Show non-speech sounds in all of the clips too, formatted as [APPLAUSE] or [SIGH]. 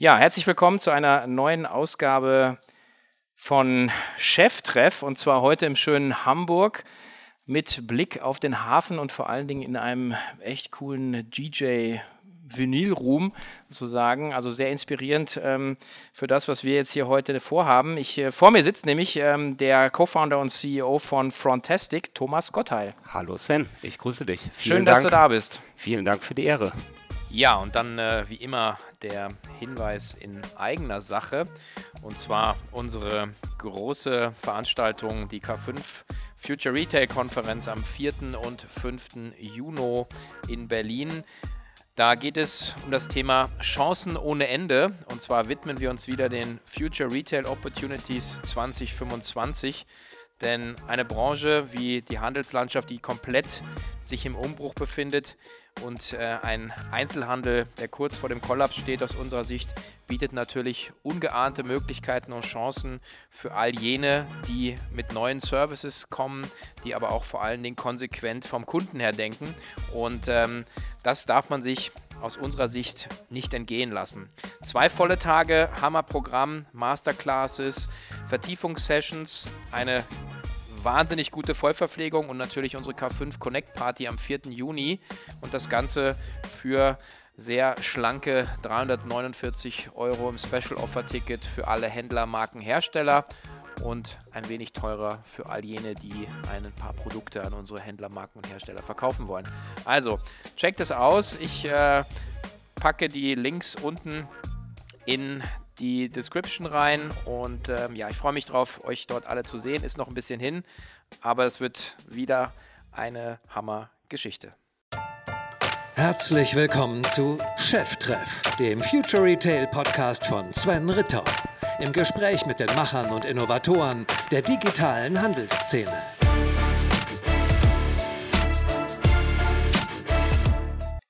Ja, herzlich willkommen zu einer neuen Ausgabe von Cheftreff und zwar heute im schönen Hamburg mit Blick auf den Hafen und vor allen Dingen in einem echt coolen DJ Vinyl-Room sozusagen. Also sehr inspirierend ähm, für das, was wir jetzt hier heute vorhaben. Ich, äh, vor mir sitzt nämlich ähm, der Co-Founder und CEO von Frontastic, Thomas Gottheil. Hallo Sven, ich grüße dich. Vielen Schön, Dank. dass du da bist. Vielen Dank für die Ehre. Ja, und dann äh, wie immer der Hinweis in eigener Sache. Und zwar unsere große Veranstaltung, die K5 Future Retail Konferenz am 4. und 5. Juni in Berlin. Da geht es um das Thema Chancen ohne Ende. Und zwar widmen wir uns wieder den Future Retail Opportunities 2025. Denn eine Branche wie die Handelslandschaft, die komplett sich im Umbruch befindet, und äh, ein Einzelhandel, der kurz vor dem Kollaps steht, aus unserer Sicht, bietet natürlich ungeahnte Möglichkeiten und Chancen für all jene, die mit neuen Services kommen, die aber auch vor allen Dingen konsequent vom Kunden her denken. Und ähm, das darf man sich aus unserer Sicht nicht entgehen lassen. Zwei volle Tage, Hammerprogramm, Masterclasses, Vertiefungssessions, eine wahnsinnig gute Vollverpflegung und natürlich unsere K5 Connect Party am 4. Juni und das Ganze für sehr schlanke 349 Euro im Special Offer Ticket für alle Händler, Marken, Hersteller und ein wenig teurer für all jene, die ein paar Produkte an unsere Händler, Marken und Hersteller verkaufen wollen. Also, checkt es aus. Ich äh, packe die Links unten in die Description rein. Und ähm, ja, ich freue mich drauf, euch dort alle zu sehen. Ist noch ein bisschen hin, aber es wird wieder eine Hammer-Geschichte. Herzlich willkommen zu Cheftreff, dem Future Retail Podcast von Sven Ritter. Im Gespräch mit den Machern und Innovatoren der digitalen Handelsszene.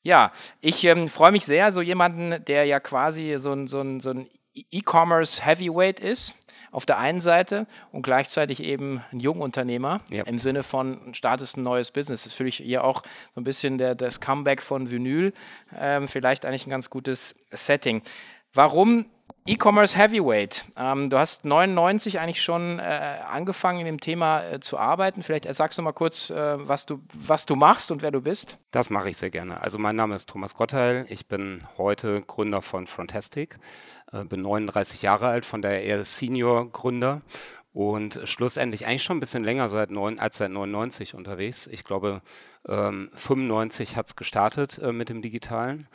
Ja, ich ähm, freue mich sehr, so jemanden, der ja quasi so ein, so ein, so ein E-Commerce Heavyweight ist, auf der einen Seite und gleichzeitig eben ein Jungunternehmer ja. im Sinne von startest ein neues Business. Das ist für mich hier auch so ein bisschen der, das Comeback von Vinyl. Ähm, vielleicht eigentlich ein ganz gutes Setting. Warum E-Commerce Heavyweight. Ähm, du hast 99 eigentlich schon äh, angefangen in dem Thema äh, zu arbeiten. Vielleicht sagst du mal kurz, äh, was, du, was du machst und wer du bist. Das mache ich sehr gerne. Also mein Name ist Thomas Gottheil. Ich bin heute Gründer von Frontastic. Äh, bin 39 Jahre alt, von daher eher Senior-Gründer und schlussendlich eigentlich schon ein bisschen länger seit neun, als seit 99 unterwegs. Ich glaube, ähm, 95 hat es gestartet äh, mit dem Digitalen.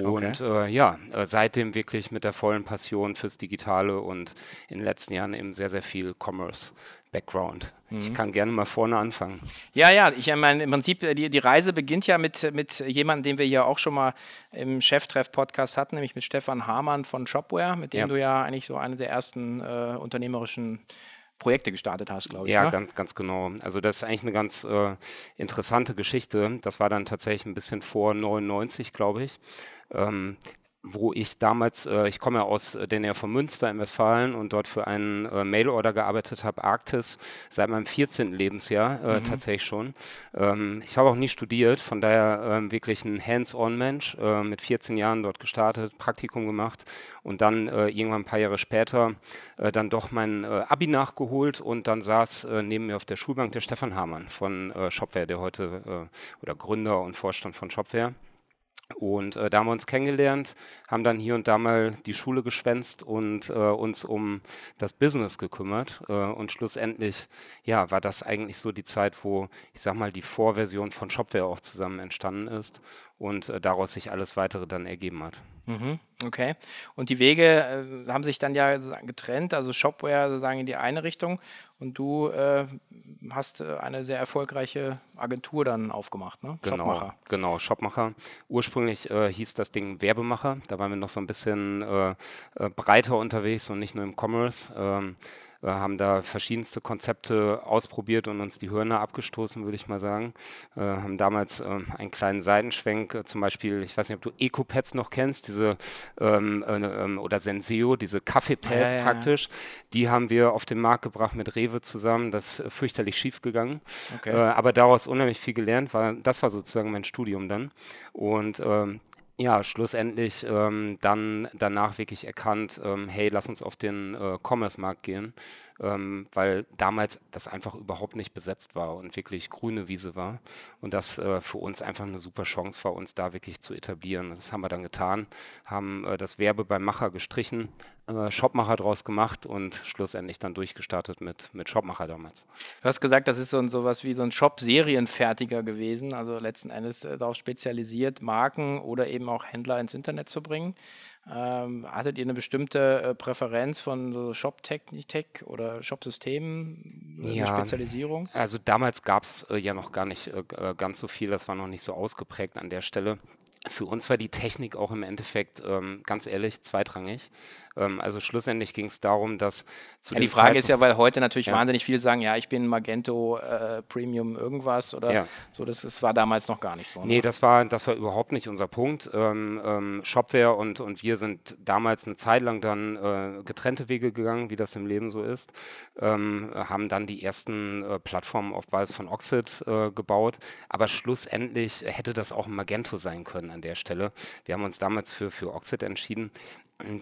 Und okay. äh, ja, äh, seitdem wirklich mit der vollen Passion fürs Digitale und in den letzten Jahren eben sehr, sehr viel Commerce-Background. Mhm. Ich kann gerne mal vorne anfangen. Ja, ja, ich meine, im Prinzip, äh, die, die Reise beginnt ja mit, mit jemandem, den wir hier auch schon mal im Cheftreff-Podcast hatten, nämlich mit Stefan Hamann von Shopware, mit dem ja. du ja eigentlich so eine der ersten äh, unternehmerischen Projekte gestartet hast, glaube ich. Ja, ne? ganz, ganz genau. Also das ist eigentlich eine ganz äh, interessante Geschichte. Das war dann tatsächlich ein bisschen vor 99, glaube ich. Ähm, wo ich damals, äh, ich komme ja aus äh, der Nähe von Münster in Westfalen und dort für einen äh, Mailorder gearbeitet habe, Arktis, seit meinem 14. Lebensjahr äh, mhm. tatsächlich schon. Ähm, ich habe auch nie studiert, von daher ähm, wirklich ein Hands-on-Mensch, äh, mit 14 Jahren dort gestartet, Praktikum gemacht und dann äh, irgendwann ein paar Jahre später dann doch mein Abi nachgeholt und dann saß neben mir auf der Schulbank der Stefan Hamann von Shopware, der heute oder Gründer und Vorstand von Shopware. Und äh, da haben wir uns kennengelernt, haben dann hier und da mal die Schule geschwänzt und äh, uns um das Business gekümmert. Äh, und schlussendlich, ja, war das eigentlich so die Zeit, wo, ich sag mal, die Vorversion von Shopware auch zusammen entstanden ist und äh, daraus sich alles weitere dann ergeben hat. Mhm, okay. Und die Wege äh, haben sich dann ja getrennt, also Shopware sozusagen in die eine Richtung und du äh, hast äh, eine sehr erfolgreiche Agentur dann aufgemacht, ne? Genau, Shopmacher. genau, Shopmacher. Ursprünglich äh, hieß das Ding Werbemacher, da waren wir noch so ein bisschen äh, breiter unterwegs und nicht nur im Commerce. Ähm, haben da verschiedenste Konzepte ausprobiert und uns die Hörner abgestoßen, würde ich mal sagen. Äh, haben damals äh, einen kleinen Seitenschwenk, äh, zum Beispiel, ich weiß nicht, ob du EcoPads noch kennst, diese ähm, äh, ähm, oder Senseo, diese Kaffeepads ja, ja, praktisch. Die haben wir auf den Markt gebracht mit Rewe zusammen. Das ist fürchterlich schief gegangen. Okay. Äh, aber daraus unheimlich viel gelernt. War, das war sozusagen mein Studium dann. Und ähm, ja, schlussendlich ähm, dann danach wirklich erkannt, ähm, hey, lass uns auf den äh, Commerce-Markt gehen, ähm, weil damals das einfach überhaupt nicht besetzt war und wirklich grüne Wiese war und das äh, für uns einfach eine super Chance war, uns da wirklich zu etablieren. Das haben wir dann getan, haben äh, das Werbe beim Macher gestrichen, äh, Shopmacher draus gemacht und schlussendlich dann durchgestartet mit, mit Shopmacher damals. Du hast gesagt, das ist so ein, sowas wie so ein Shop-Serienfertiger gewesen, also letzten Endes äh, darauf spezialisiert, Marken oder eben auch Händler ins Internet zu bringen. Ähm, hattet ihr eine bestimmte äh, Präferenz von so Shop-Technik oder Shop-Systemen, ja, Spezialisierung? Also damals gab es äh, ja noch gar nicht äh, äh, ganz so viel, das war noch nicht so ausgeprägt an der Stelle. Für uns war die Technik auch im Endeffekt, ähm, ganz ehrlich, zweitrangig. Ähm, also schlussendlich ging es darum, dass zu ja, Die Frage Zeitpunkt ist ja, weil heute natürlich ja. wahnsinnig viele sagen, ja, ich bin Magento äh, Premium irgendwas oder ja. so, das, das war damals noch gar nicht so. Ne? Nee, das war, das war überhaupt nicht unser Punkt. Ähm, ähm, Shopware und, und wir sind damals eine Zeit lang dann äh, getrennte Wege gegangen, wie das im Leben so ist, ähm, haben dann die ersten äh, Plattformen auf Basis von Oxid äh, gebaut, aber schlussendlich hätte das auch Magento sein können an der Stelle. Wir haben uns damals für, für Oxid entschieden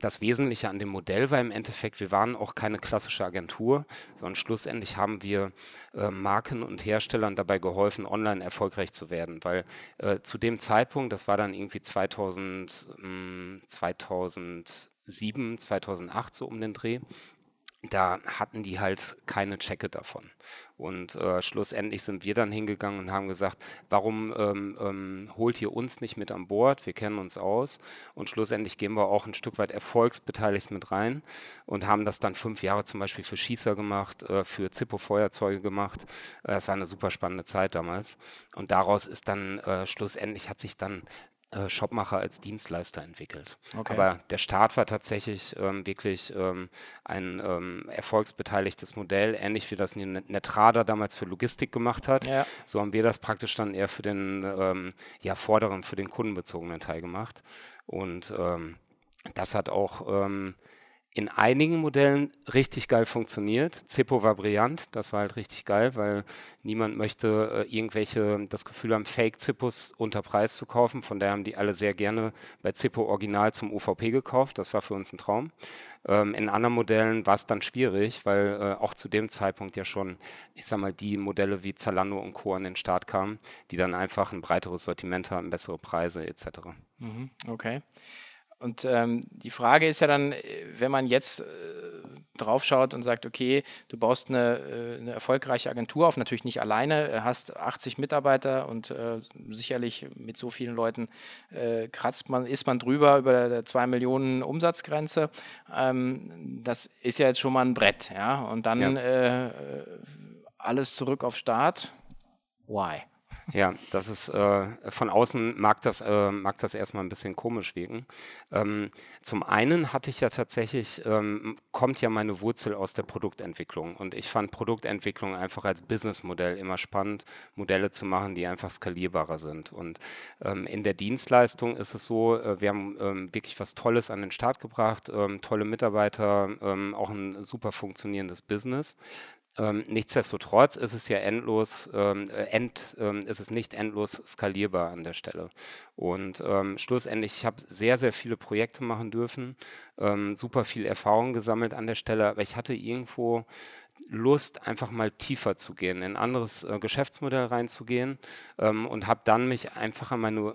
das Wesentliche an dem Modell war im Endeffekt, wir waren auch keine klassische Agentur, sondern schlussendlich haben wir äh, Marken und Herstellern dabei geholfen, online erfolgreich zu werden, weil äh, zu dem Zeitpunkt, das war dann irgendwie 2000, mh, 2007, 2008 so um den Dreh, da hatten die halt keine Checke davon. Und äh, schlussendlich sind wir dann hingegangen und haben gesagt, warum ähm, ähm, holt ihr uns nicht mit an Bord? Wir kennen uns aus. Und schlussendlich gehen wir auch ein Stück weit erfolgsbeteiligt mit rein und haben das dann fünf Jahre zum Beispiel für Schießer gemacht, äh, für Zippo-Feuerzeuge gemacht. Äh, das war eine super spannende Zeit damals. Und daraus ist dann äh, schlussendlich hat sich dann Shopmacher als Dienstleister entwickelt. Okay. Aber der Start war tatsächlich ähm, wirklich ähm, ein ähm, erfolgsbeteiligtes Modell, ähnlich wie das Netrada damals für Logistik gemacht hat. Ja. So haben wir das praktisch dann eher für den ähm, ja, vorderen, für den kundenbezogenen Teil gemacht. Und ähm, das hat auch ähm, in einigen Modellen richtig geil funktioniert. Zippo war brillant, das war halt richtig geil, weil niemand möchte äh, irgendwelche, das Gefühl haben, Fake-Zippos unter Preis zu kaufen. Von daher haben die alle sehr gerne bei Zippo Original zum UVP gekauft. Das war für uns ein Traum. Ähm, in anderen Modellen war es dann schwierig, weil äh, auch zu dem Zeitpunkt ja schon, ich sag mal, die Modelle wie Zalando und Co. an den Start kamen, die dann einfach ein breiteres Sortiment haben, bessere Preise etc. Mhm, okay. Und ähm, die Frage ist ja dann, äh, wenn man jetzt äh, drauf schaut und sagt, okay, du baust eine, äh, eine, erfolgreiche Agentur auf, natürlich nicht alleine, äh, hast 80 Mitarbeiter und äh, sicherlich mit so vielen Leuten äh, kratzt man, ist man drüber über der 2 Millionen Umsatzgrenze. Ähm, das ist ja jetzt schon mal ein Brett, ja. Und dann ja. alles zurück auf Start. Why? Ja, das ist äh, von außen mag das, äh, mag das erstmal ein bisschen komisch wirken. Ähm, zum einen hatte ich ja tatsächlich, ähm, kommt ja meine Wurzel aus der Produktentwicklung und ich fand Produktentwicklung einfach als Businessmodell immer spannend, Modelle zu machen, die einfach skalierbarer sind. Und ähm, in der Dienstleistung ist es so, äh, wir haben ähm, wirklich was Tolles an den Start gebracht, ähm, tolle Mitarbeiter, ähm, auch ein super funktionierendes Business. Ähm, nichtsdestotrotz ist es ja endlos, ähm, äh, end, ähm, ist es nicht endlos skalierbar an der Stelle. Und ähm, schlussendlich, ich habe sehr, sehr viele Projekte machen dürfen, ähm, super viel Erfahrung gesammelt an der Stelle, aber ich hatte irgendwo Lust, einfach mal tiefer zu gehen, in ein anderes äh, Geschäftsmodell reinzugehen ähm, und habe dann mich einfach an meine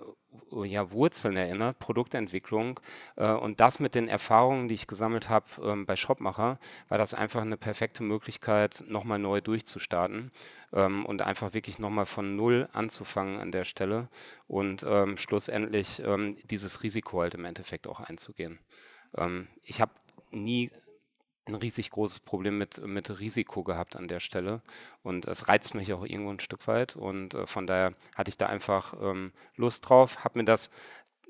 ja, Wurzeln erinnert, Produktentwicklung. Äh, und das mit den Erfahrungen, die ich gesammelt habe ähm, bei Shopmacher, war das einfach eine perfekte Möglichkeit, nochmal neu durchzustarten ähm, und einfach wirklich nochmal von Null anzufangen an der Stelle und ähm, schlussendlich ähm, dieses Risiko halt im Endeffekt auch einzugehen. Ähm, ich habe nie ein riesig großes Problem mit, mit Risiko gehabt an der Stelle. Und es reizt mich auch irgendwo ein Stück weit. Und äh, von daher hatte ich da einfach ähm, Lust drauf, habe mir das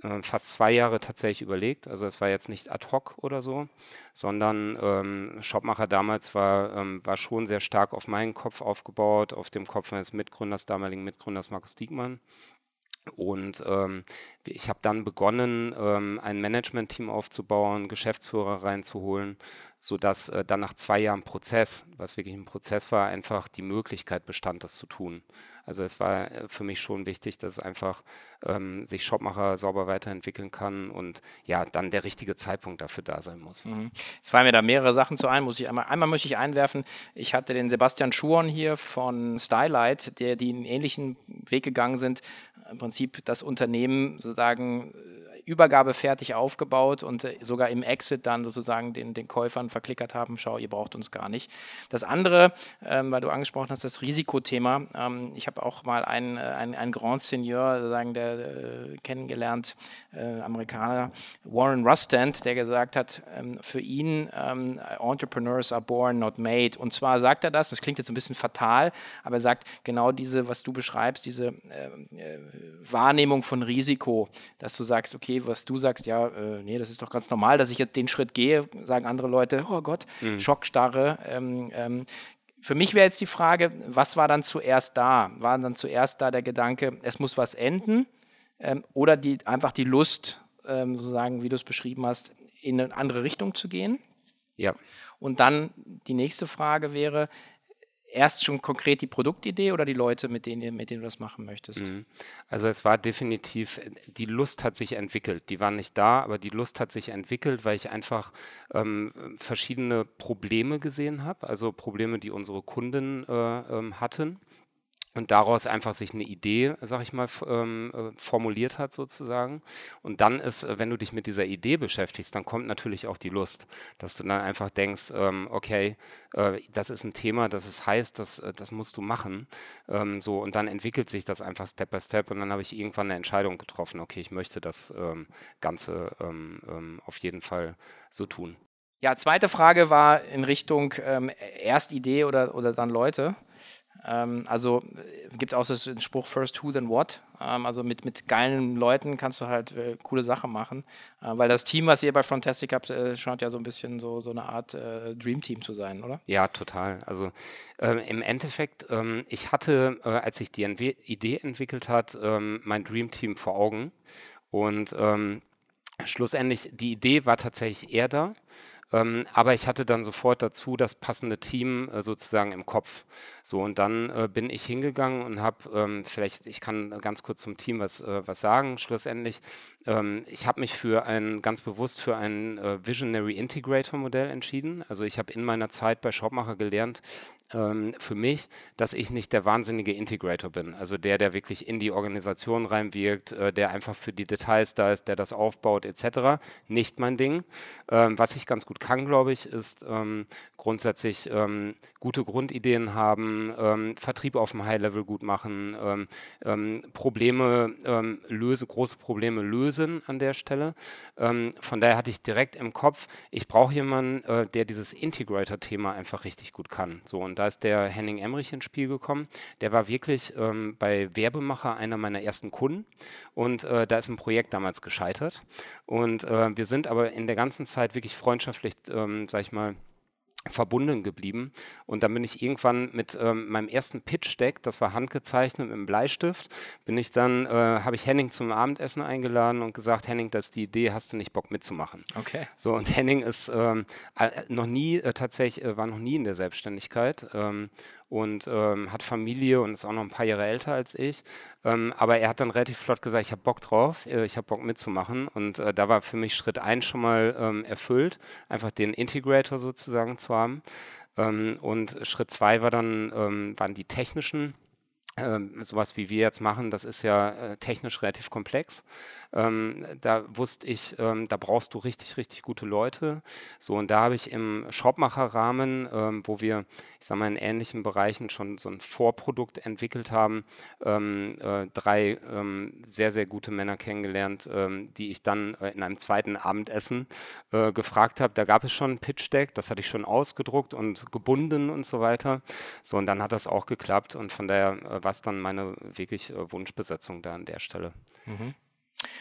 äh, fast zwei Jahre tatsächlich überlegt. Also es war jetzt nicht ad hoc oder so, sondern ähm, Shopmacher damals war, ähm, war schon sehr stark auf meinen Kopf aufgebaut, auf dem Kopf meines Mitgründers, damaligen Mitgründers Markus Diekmann. Und ähm, ich habe dann begonnen, ähm, ein Management-Team aufzubauen, Geschäftsführer reinzuholen, sodass äh, dann nach zwei Jahren Prozess, was wirklich ein Prozess war, einfach die Möglichkeit bestand, das zu tun. Also es war äh, für mich schon wichtig, dass einfach ähm, sich Shopmacher sauber weiterentwickeln kann und ja, dann der richtige Zeitpunkt dafür da sein muss. Mhm. Es fallen mir da mehrere Sachen zu ein, muss ich einmal, einmal möchte ich einwerfen, ich hatte den Sebastian Schuon hier von Stylight, der die einen ähnlichen Weg gegangen sind, im Prinzip das Unternehmen sozusagen Übergabe fertig aufgebaut und äh, sogar im Exit dann sozusagen den, den Käufern verklickert haben, schau, ihr braucht uns gar nicht. Das andere, ähm, weil du angesprochen hast, das Risikothema. Ähm, ich habe auch mal einen, äh, einen, einen Grand Seigneur, sozusagen, der äh, kennengelernt, äh, Amerikaner, Warren Rustand, der gesagt hat, ähm, für ihn ähm, Entrepreneurs are born, not made. Und zwar sagt er das, das klingt jetzt ein bisschen fatal, aber er sagt genau diese, was du beschreibst, diese äh, äh, Wahrnehmung von Risiko, dass du sagst, okay, was du sagst, ja, äh, nee, das ist doch ganz normal, dass ich jetzt den Schritt gehe, sagen andere Leute, oh Gott, mhm. Schockstarre. Ähm, ähm, für mich wäre jetzt die Frage, was war dann zuerst da? War dann zuerst da der Gedanke, es muss was enden? Ähm, oder die, einfach die Lust, ähm, sozusagen, wie du es beschrieben hast, in eine andere Richtung zu gehen? Ja. Und dann die nächste Frage wäre, erst schon konkret die Produktidee oder die Leute, mit denen, mit denen du das machen möchtest? Mhm. Also es war definitiv, die Lust hat sich entwickelt. Die war nicht da, aber die Lust hat sich entwickelt, weil ich einfach ähm, verschiedene Probleme gesehen habe, also Probleme, die unsere Kunden äh, ähm, hatten und daraus einfach sich eine Idee, sag ich mal, ähm, äh, formuliert hat sozusagen. Und dann ist, äh, wenn du dich mit dieser Idee beschäftigst, dann kommt natürlich auch die Lust, dass du dann einfach denkst, ähm, okay, äh, das ist ein Thema, das ist heiß, das, äh, das musst du machen. Ähm, so und dann entwickelt sich das einfach Step by Step und dann habe ich irgendwann eine Entscheidung getroffen, okay, ich möchte das ähm, Ganze ähm, ähm, auf jeden Fall so tun. Ja, zweite Frage war in Richtung ähm, erst Idee oder, oder dann Leute. Ähm, also äh, gibt auch so den Spruch First Who, then What. Ähm, also mit, mit geilen Leuten kannst du halt äh, coole Sachen machen. Äh, weil das Team, was ihr bei Frontastic habt, äh, scheint ja so ein bisschen so, so eine Art äh, Dream Team zu sein, oder? Ja, total. Also ähm, im Endeffekt, ähm, ich hatte, äh, als ich die Entwe Idee entwickelt hat, ähm, mein Dream Team vor Augen. Und ähm, schlussendlich, die Idee war tatsächlich eher da. Ähm, aber ich hatte dann sofort dazu das passende Team äh, sozusagen im Kopf. So, und dann äh, bin ich hingegangen und habe, ähm, vielleicht, ich kann ganz kurz zum Team was, äh, was sagen, schlussendlich. Ähm, ich habe mich für ein, ganz bewusst für ein äh, Visionary Integrator Modell entschieden. Also ich habe in meiner Zeit bei Shopmacher gelernt, ähm, für mich, dass ich nicht der wahnsinnige Integrator bin. Also der, der wirklich in die Organisation reinwirkt, äh, der einfach für die Details da ist, der das aufbaut, etc. Nicht mein Ding. Ähm, was ich ganz gut kann, glaube ich, ist ähm, grundsätzlich ähm, gute Grundideen haben, ähm, Vertrieb auf dem High-Level gut machen, ähm, Probleme lösen, große Probleme lösen an der Stelle. von daher hatte ich direkt im Kopf, ich brauche jemanden, äh, der dieses Integrator-Thema einfach richtig gut kann. So, und da ist der Henning Emmerich ins Spiel gekommen. Der war wirklich ähm, bei Werbemacher einer meiner ersten Kunden und äh, da ist ein Projekt damals gescheitert. Und äh, wir sind aber in der ganzen Zeit wirklich freundschaftlich, ähm, sag ich mal, verbunden geblieben. Und dann bin ich irgendwann mit ähm, meinem ersten Pitch-Deck, das war handgezeichnet mit einem Bleistift, bin ich dann, äh, habe ich Henning zum Abendessen eingeladen und gesagt, Henning, das ist die Idee, hast du nicht Bock mitzumachen? Okay. So, und Henning ist ähm, äh, noch nie, äh, tatsächlich, äh, war noch nie in der Selbstständigkeit ähm, und ähm, hat Familie und ist auch noch ein paar Jahre älter als ich. Ähm, aber er hat dann relativ flott gesagt, ich habe Bock drauf, äh, ich habe Bock mitzumachen. Und äh, da war für mich Schritt 1 schon mal ähm, erfüllt, einfach den Integrator sozusagen zu haben. Ähm, und Schritt 2 war dann, ähm, waren die technischen ähm, sowas wie wir jetzt machen, das ist ja äh, technisch relativ komplex. Ähm, da wusste ich, ähm, da brauchst du richtig, richtig gute Leute. So, und da habe ich im Shopmacher-Rahmen, ähm, wo wir, ich sage mal, in ähnlichen Bereichen schon so ein Vorprodukt entwickelt haben, ähm, äh, drei ähm, sehr, sehr gute Männer kennengelernt, die ich dann äh, in einem zweiten Abendessen äh, gefragt habe. Da gab es schon ein Pitch-Deck, das hatte ich schon ausgedruckt und gebunden und so weiter. So, und dann hat das auch geklappt und von daher äh, was dann meine wirklich äh, Wunschbesetzung da an der Stelle. Mhm.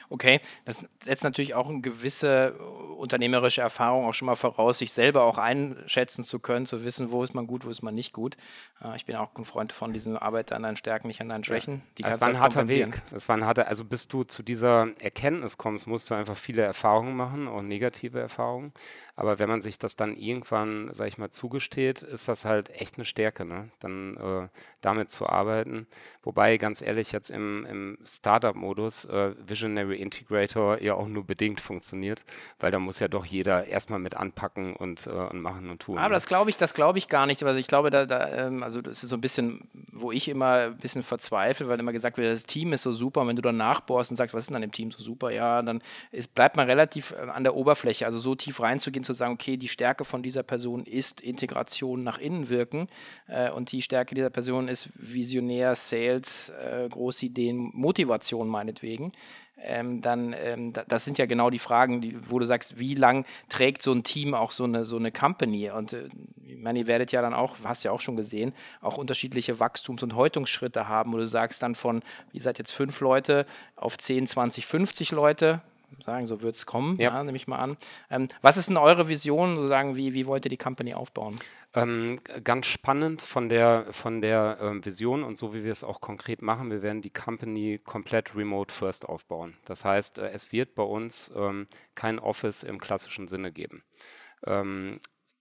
Okay, das setzt natürlich auch eine gewisse äh, unternehmerische Erfahrung auch schon mal voraus, sich selber auch einschätzen zu können, zu wissen, wo ist man gut, wo ist man nicht gut. Äh, ich bin auch ein Freund von diesem Arbeit an deinen Stärken, nicht an deinen Schwächen. Die es war ein harter Weg. Es war ein harter, also bis du zu dieser Erkenntnis kommst, musst du einfach viele Erfahrungen machen, auch negative Erfahrungen. Aber wenn man sich das dann irgendwann, sag ich mal, zugesteht, ist das halt echt eine Stärke, ne? Dann äh, damit zu arbeiten. Wobei, ganz ehrlich, jetzt im, im Startup-Modus äh, Visionary Integrator ja auch nur bedingt funktioniert, weil da muss ja doch jeder erstmal mit anpacken und, äh, und machen und tun. Aber ne? das glaube ich, das glaube ich gar nicht. Also ich glaube, da, da ähm, also das ist so ein bisschen, wo ich immer ein bisschen verzweifle, weil immer gesagt wird, das Team ist so super. Und wenn du dann nachbohrst und sagst, was ist denn an dem Team so super? Ja, dann ist, bleibt man relativ äh, an der Oberfläche. Also so tief reinzugehen, zu sagen, okay, die Stärke von dieser Person ist Integration nach innen wirken äh, und die Stärke dieser Person ist Visionär, Sales, äh, große Ideen, Motivation meinetwegen. Ähm, dann, ähm, das sind ja genau die Fragen, die, wo du sagst, wie lang trägt so ein Team auch so eine, so eine Company? Und äh, ich meine, ihr werdet ja dann auch, hast ja auch schon gesehen, auch unterschiedliche Wachstums- und Häutungsschritte haben, wo du sagst dann von, ihr seid jetzt fünf Leute auf 10, 20, 50 Leute, sagen, so wird es kommen, ja. ja, nehme ich mal an. Ähm, was ist denn eure Vision, sozusagen, wie, wie wollt ihr die Company aufbauen? Ähm, ganz spannend von der, von der ähm, Vision und so wie wir es auch konkret machen, wir werden die Company komplett remote first aufbauen. Das heißt, äh, es wird bei uns ähm, kein Office im klassischen Sinne geben.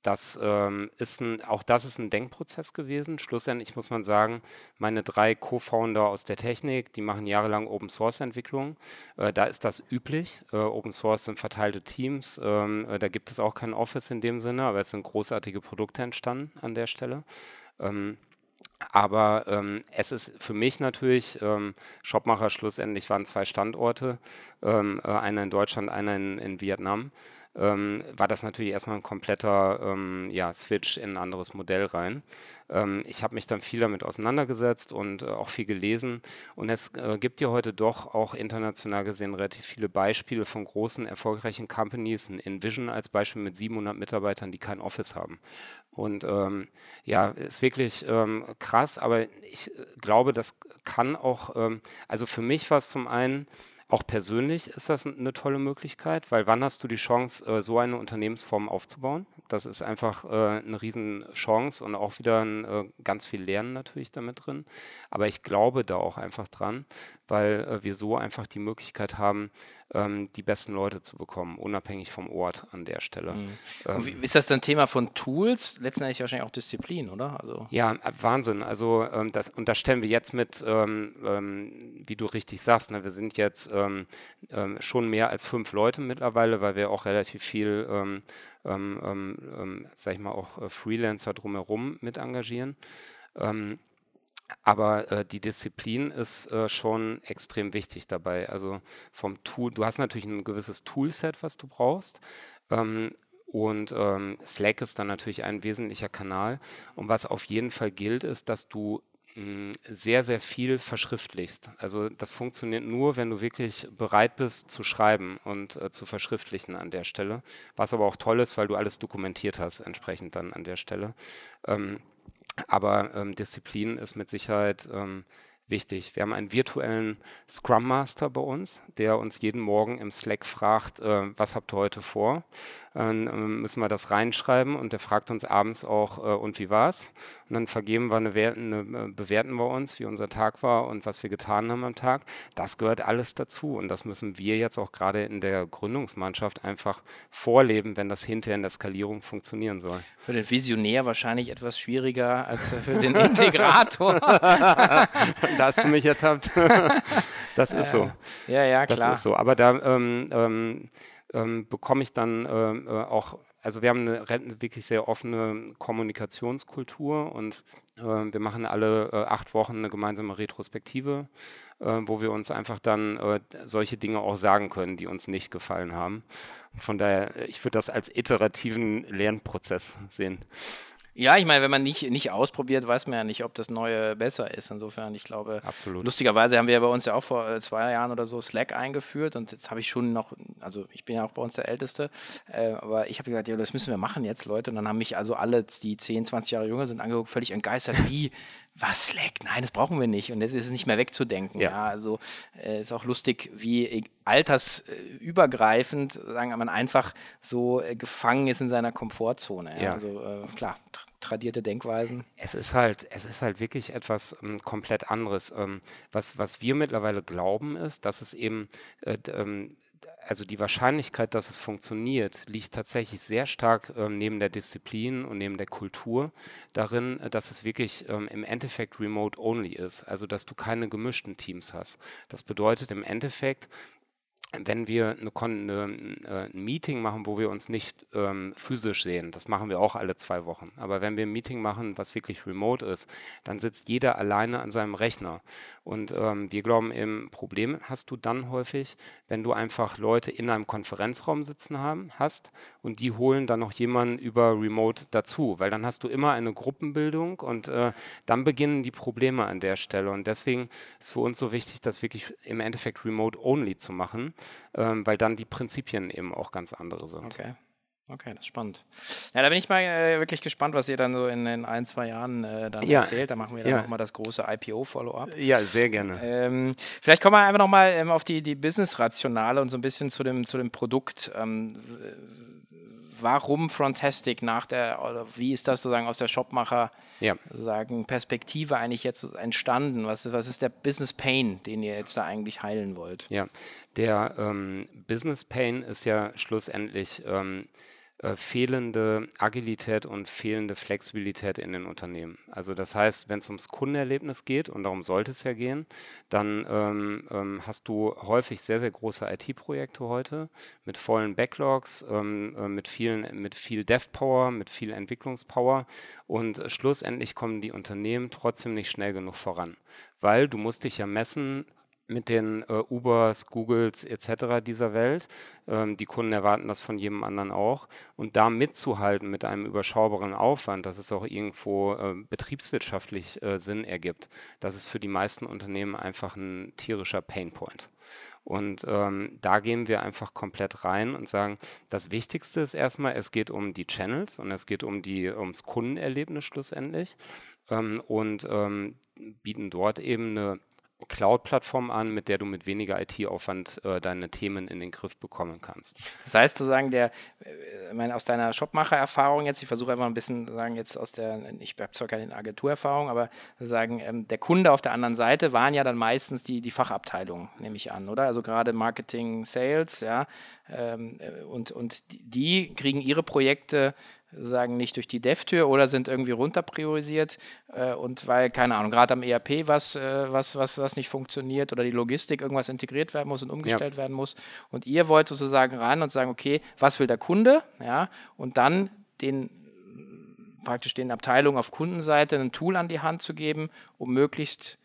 Das ähm, ist ein, auch das ist ein Denkprozess gewesen. Schlussendlich muss man sagen, meine drei Co-Founder aus der Technik, die machen jahrelang Open Source Entwicklung. Äh, da ist das üblich. Äh, Open Source sind verteilte Teams. Ähm, äh, da gibt es auch kein Office in dem Sinne, aber es sind großartige Produkte entstanden an der Stelle. Ähm, aber ähm, es ist für mich natürlich, ähm, Shopmacher schlussendlich waren zwei Standorte, ähm, äh, einer in Deutschland, einer in, in Vietnam ähm, war das natürlich erstmal ein kompletter ähm, ja, Switch in ein anderes Modell rein. Ähm, ich habe mich dann viel damit auseinandergesetzt und äh, auch viel gelesen. Und es äh, gibt ja heute doch auch international gesehen relativ viele Beispiele von großen, erfolgreichen Companies. Ein Envision als Beispiel mit 700 Mitarbeitern, die kein Office haben. Und ähm, ja, ist wirklich ähm, krass, aber ich äh, glaube, das kann auch, ähm, also für mich war es zum einen, auch persönlich ist das eine tolle Möglichkeit, weil wann hast du die Chance, äh, so eine Unternehmensform aufzubauen? Das ist einfach äh, eine Riesenchance und auch wieder ein, äh, ganz viel Lernen natürlich damit drin. Aber ich glaube da auch einfach dran, weil wir so einfach die Möglichkeit haben, ähm, die besten Leute zu bekommen, unabhängig vom Ort an der Stelle. Mhm. Ähm, wie, ist das ein Thema von Tools? Letztendlich wahrscheinlich auch Disziplin, oder? Also ja, Wahnsinn. Also ähm, das, und das stellen wir jetzt mit, ähm, ähm, wie du richtig sagst, ne, wir sind jetzt ähm, schon mehr als fünf Leute mittlerweile, weil wir auch relativ viel, sag ich mal, auch äh, Freelancer drumherum mit engagieren. Ähm, aber äh, die Disziplin ist äh, schon extrem wichtig dabei. Also vom Tool, du hast natürlich ein gewisses Toolset, was du brauchst. Ähm, und ähm, Slack ist dann natürlich ein wesentlicher Kanal. Und was auf jeden Fall gilt, ist, dass du mh, sehr, sehr viel verschriftlichst. Also das funktioniert nur, wenn du wirklich bereit bist zu schreiben und äh, zu verschriftlichen an der Stelle. Was aber auch toll ist, weil du alles dokumentiert hast, entsprechend dann an der Stelle. Ähm, aber ähm, Disziplin ist mit Sicherheit ähm, wichtig. Wir haben einen virtuellen Scrum Master bei uns, der uns jeden Morgen im Slack fragt, äh, was habt ihr heute vor? Dann ähm, müssen wir das reinschreiben und der fragt uns abends auch, äh, und wie war's? Und dann vergeben wir eine, eine, äh, bewerten wir uns, wie unser Tag war und was wir getan haben am Tag. Das gehört alles dazu und das müssen wir jetzt auch gerade in der Gründungsmannschaft einfach vorleben, wenn das hinterher in der Skalierung funktionieren soll. Für den Visionär wahrscheinlich etwas schwieriger als für den Integrator. [LAUGHS] da hast du mich ertappt. [LAUGHS] das ist so. Ja, ja, klar. Das ist so. Aber da ähm, ähm, ähm, bekomme ich dann äh, äh, auch, also wir haben eine wirklich sehr offene Kommunikationskultur und äh, wir machen alle äh, acht Wochen eine gemeinsame Retrospektive, äh, wo wir uns einfach dann äh, solche Dinge auch sagen können, die uns nicht gefallen haben. Von daher, ich würde das als iterativen Lernprozess sehen. Ja, ich meine, wenn man nicht, nicht ausprobiert, weiß man ja nicht, ob das Neue besser ist. Insofern, ich glaube, Absolut. lustigerweise haben wir ja bei uns ja auch vor äh, zwei Jahren oder so Slack eingeführt und jetzt habe ich schon noch, also ich bin ja auch bei uns der Älteste, äh, aber ich habe gesagt, ja, das müssen wir machen jetzt, Leute. Und dann haben mich also alle, die 10, 20 Jahre jünger sind, angeguckt, völlig entgeistert, [LAUGHS] wie, was Slack? Nein, das brauchen wir nicht. Und jetzt ist es nicht mehr wegzudenken. Ja, ja also äh, ist auch lustig, wie altersübergreifend, sagen man einfach so äh, gefangen ist in seiner Komfortzone. Ja? Also äh, klar, tradierte Denkweisen. Es ist halt, es ist halt wirklich etwas ähm, komplett anderes. Ähm, was, was wir mittlerweile glauben, ist, dass es eben, äh, ähm, also die Wahrscheinlichkeit, dass es funktioniert, liegt tatsächlich sehr stark ähm, neben der Disziplin und neben der Kultur darin, äh, dass es wirklich ähm, im Endeffekt remote only ist. Also dass du keine gemischten Teams hast. Das bedeutet im Endeffekt, wenn wir eine, eine, äh, ein Meeting machen, wo wir uns nicht ähm, physisch sehen, das machen wir auch alle zwei Wochen, aber wenn wir ein Meeting machen, was wirklich remote ist, dann sitzt jeder alleine an seinem Rechner. Und ähm, wir glauben, im Problem hast du dann häufig, wenn du einfach Leute in einem Konferenzraum sitzen haben, hast und die holen dann noch jemanden über Remote dazu, weil dann hast du immer eine Gruppenbildung und äh, dann beginnen die Probleme an der Stelle. Und deswegen ist für uns so wichtig, das wirklich im Endeffekt remote only zu machen, ähm, weil dann die Prinzipien eben auch ganz andere sind. Okay. Okay, das ist spannend. Ja, da bin ich mal äh, wirklich gespannt, was ihr dann so in, in ein, zwei Jahren äh, dann Ja. erzählt. Da machen wir dann Ja. nochmal das große IPO-Follow-up. Ja, sehr gerne. Ähm, vielleicht kommen wir einfach nochmal ähm, auf die, die Business-Rationale und so ein bisschen zu dem, zu dem Produkt. Ähm, warum Frontastic nach der, oder wie ist das sozusagen aus der Shopmacher Ja. sagen, Perspektive eigentlich jetzt entstanden? Was ist, was ist der Business Pain, den ihr jetzt da eigentlich heilen wollt? Ja, der ähm, Business Pain ist ja schlussendlich ähm, äh, fehlende Agilität und fehlende Flexibilität in den Unternehmen. Also das heißt, wenn es ums Kundenerlebnis geht, und darum sollte es ja gehen, dann ähm, ähm, hast du häufig sehr, sehr große IT-Projekte heute mit vollen Backlogs, ähm, äh, mit, vielen, mit viel Dev-Power, mit viel Entwicklungspower und schlussendlich kommen die Unternehmen trotzdem nicht schnell genug voran, weil du musst dich ja messen, mit den äh, Ubers, Googles etc. dieser Welt. Ähm, die Kunden erwarten das von jedem anderen auch. Und da mitzuhalten mit einem überschaubaren Aufwand, dass es auch irgendwo äh, betriebswirtschaftlich äh, Sinn ergibt, das ist für die meisten Unternehmen einfach ein tierischer Painpoint. Und ähm, da gehen wir einfach komplett rein und sagen, das Wichtigste ist erstmal, es geht um die Channels und es geht um die, ums Kundenerlebnis schlussendlich ähm, und ähm, bieten dort eben eine Cloud-Plattform an, mit der du mit weniger IT-Aufwand äh, deine Themen in den Griff bekommen kannst. Das heißt sozusagen, der, äh, ich meine, aus deiner Shopmacher-Erfahrung jetzt, ich versuche einfach ein bisschen sagen jetzt aus der, ich habe zwar keine Agenturerfahrung, aber sagen, ähm, der Kunde auf der anderen Seite waren ja dann meistens die, die Fachabteilungen, nehme ich an, oder? Also gerade Marketing, Sales, ja, ähm, äh, und, und die- die kriegen ihre Projekte sagen nicht durch die Dev-Tür oder sind irgendwie runterpriorisiert äh, und weil, keine Ahnung, gerade am ERP was, äh, was, was, was nicht funktioniert oder die Logistik irgendwas integriert werden muss und umgestellt werden muss. Und ihr wollt sozusagen ran und sagen, okay, was will der Kunde, ja, und dann den praktisch den Abteilungen auf Kundenseite ein Tool an die Hand zu geben, um möglichst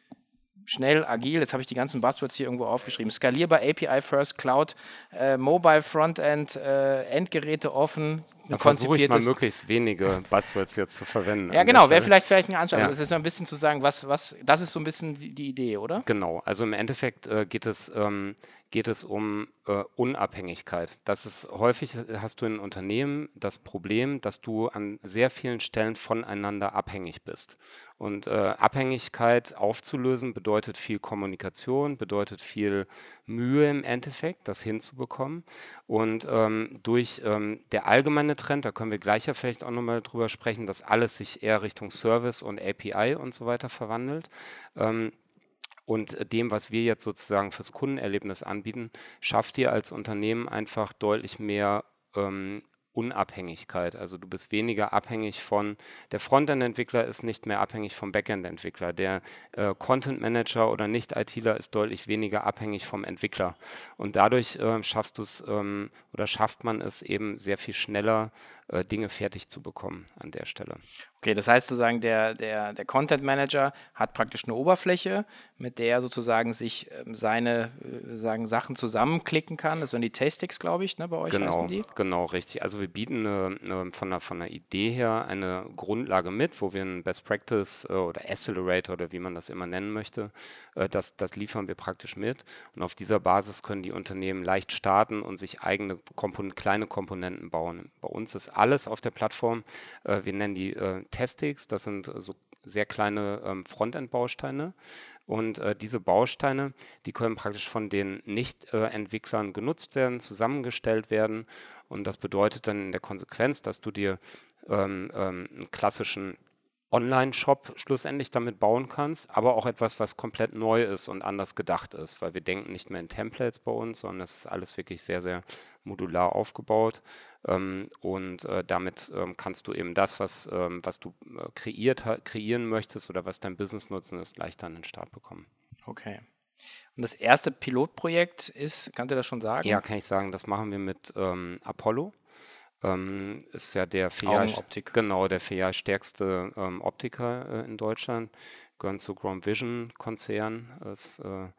schnell, agil, jetzt habe ich die ganzen Buzzwords hier irgendwo aufgeschrieben, skalierbar, API First, Cloud, äh, Mobile Frontend, äh, Endgeräte offen, Da versuche ich mal möglichst wenige Buzzwords jetzt zu verwenden. ja, genau, wäre vielleicht, vielleicht ein Anschluss. Ja. Das ist so ein bisschen zu sagen, was, was, das ist so ein bisschen die, die Idee, oder? Genau, also im Endeffekt äh, geht, es, ähm, geht es um äh, Unabhängigkeit. Das ist häufig äh, hast du in Unternehmen das Problem, dass du an sehr vielen Stellen voneinander abhängig bist. Und äh, Abhängigkeit aufzulösen bedeutet viel Kommunikation, bedeutet viel Mühe im Endeffekt, das hinzubekommen. Und ähm, durch ähm, der allgemeine Trend, da können wir gleich ja vielleicht auch nochmal drüber sprechen, dass alles sich eher Richtung Service und API und so weiter verwandelt. Ähm, und dem, was wir jetzt sozusagen fürs Kundenerlebnis anbieten, schafft ihr als Unternehmen einfach deutlich mehr ähm, Unabhängigkeit. Also du bist weniger abhängig von, der Frontend-Entwickler ist nicht mehr abhängig vom Backend-Entwickler. Der äh, Content-Manager oder Nicht-ITler ist deutlich weniger abhängig vom Entwickler. Und dadurch ähm, schaffst du es ähm, oder schafft man es eben sehr viel schneller, äh, Dinge fertig zu bekommen an der Stelle. Okay, das heißt sozusagen, der, der, der Content Manager hat praktisch eine Oberfläche, mit der er sozusagen sich ähm, seine äh, sagen, Sachen zusammenklicken kann. Das sind die Tastix, glaube ich, ne, bei euch Genau, die. genau, richtig. Also wir bieten eine, eine, von, der, von der Idee her eine Grundlage mit, wo wir einen Best Practice äh, oder Accelerator oder wie man das immer nennen möchte, das, das liefern wir praktisch mit. Und auf dieser Basis können die Unternehmen leicht starten und sich eigene Kompon kleine Komponenten bauen. Bei uns ist alles auf der Plattform. Äh, wir nennen die äh, Testix, das sind äh, so sehr kleine ähm, Frontend-Bausteine. Und äh, diese Bausteine, die können praktisch von den Nicht-Entwicklern genutzt werden, zusammengestellt werden. Und das bedeutet dann in der Konsequenz, dass du dir ähm, ähm, einen klassischen Online-Shop schlussendlich damit bauen kannst, aber auch etwas, was komplett neu ist und anders gedacht ist, weil wir denken nicht mehr in Templates bei uns, sondern es ist alles wirklich sehr, sehr modular aufgebaut. Ähm, und äh, damit ähm, kannst du eben das, was, ähm, was du äh, kreiert, kreieren möchtest oder was dein Business-Nutzen ist, leichter an den Start bekommen. Okay. Und das erste Pilotprojekt ist, kannst du das schon sagen? Ja, kann ich sagen, das machen wir mit ähm, Apollo. Ähm, ist ja der vier genau der vier stärkste ähm, Optiker äh, in Deutschland, gehören zu Grom Vision Konzern, ist äh,